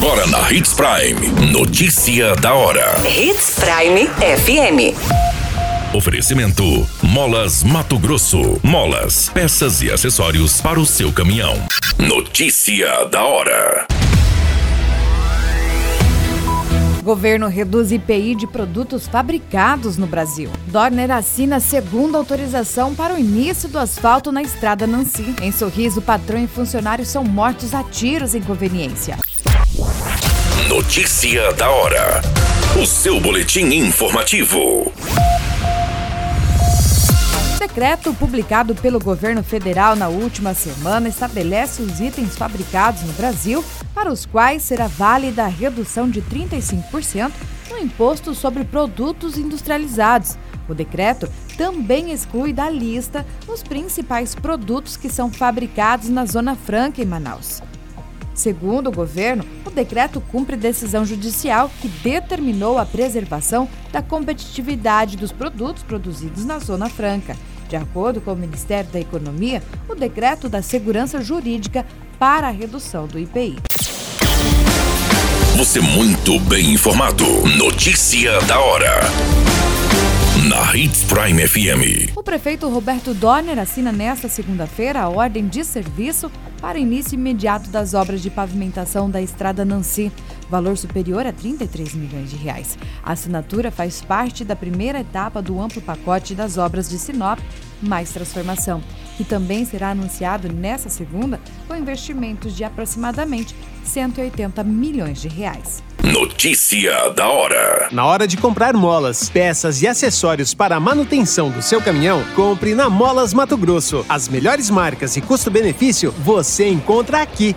Agora na Hits Prime. Notícia da hora. Hits Prime FM. Oferecimento: Molas Mato Grosso. Molas, peças e acessórios para o seu caminhão. Notícia da hora. Governo reduz IPI de produtos fabricados no Brasil. Dorner assina segunda autorização para o início do asfalto na estrada Nancy. Em Sorriso, patrão e funcionário são mortos a tiros em conveniência. Notícia da hora. O seu boletim informativo. O decreto publicado pelo governo federal na última semana estabelece os itens fabricados no Brasil para os quais será válida a redução de 35% no imposto sobre produtos industrializados. O decreto também exclui da lista os principais produtos que são fabricados na Zona Franca em Manaus. Segundo o governo, o decreto cumpre decisão judicial que determinou a preservação da competitividade dos produtos produzidos na Zona Franca. De acordo com o Ministério da Economia, o decreto dá segurança jurídica para a redução do IPI. Você muito bem informado. Notícia da hora. Na Hits Prime FM. O prefeito Roberto Dorner assina nesta segunda-feira a ordem de serviço para início imediato das obras de pavimentação da estrada Nancy, valor superior a 33 milhões de reais. A assinatura faz parte da primeira etapa do amplo pacote das obras de Sinop mais transformação, que também será anunciado nesta segunda com investimentos de aproximadamente 180 milhões de reais. Notícia da hora. Na hora de comprar molas, peças e acessórios para a manutenção do seu caminhão, compre na Molas Mato Grosso. As melhores marcas e custo-benefício você encontra aqui.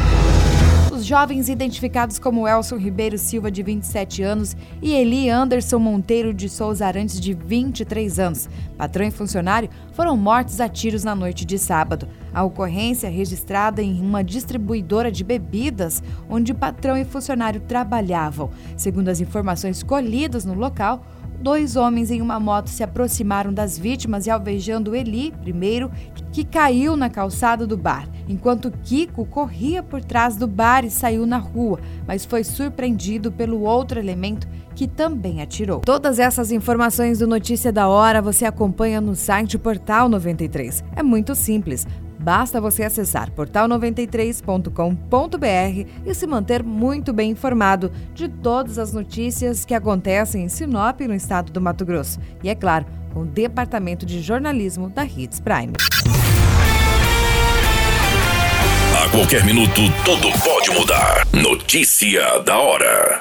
Jovens identificados como Elson Ribeiro Silva, de 27 anos, e Eli Anderson Monteiro de Souza Arantes, de 23 anos, patrão e funcionário, foram mortos a tiros na noite de sábado. A ocorrência é registrada em uma distribuidora de bebidas, onde patrão e funcionário trabalhavam. Segundo as informações colhidas no local, dois homens em uma moto se aproximaram das vítimas e alvejando Eli, primeiro, que caiu na calçada do bar, enquanto Kiko corria por trás do bar e saiu na rua, mas foi surpreendido pelo outro elemento que também atirou. Todas essas informações do Notícia da Hora você acompanha no site Portal 93. É muito simples. Basta você acessar portal93.com.br e se manter muito bem informado de todas as notícias que acontecem em Sinop, no estado do Mato Grosso. E é claro, com o Departamento de Jornalismo da Hits Prime. A qualquer minuto, tudo pode mudar. Notícia da hora.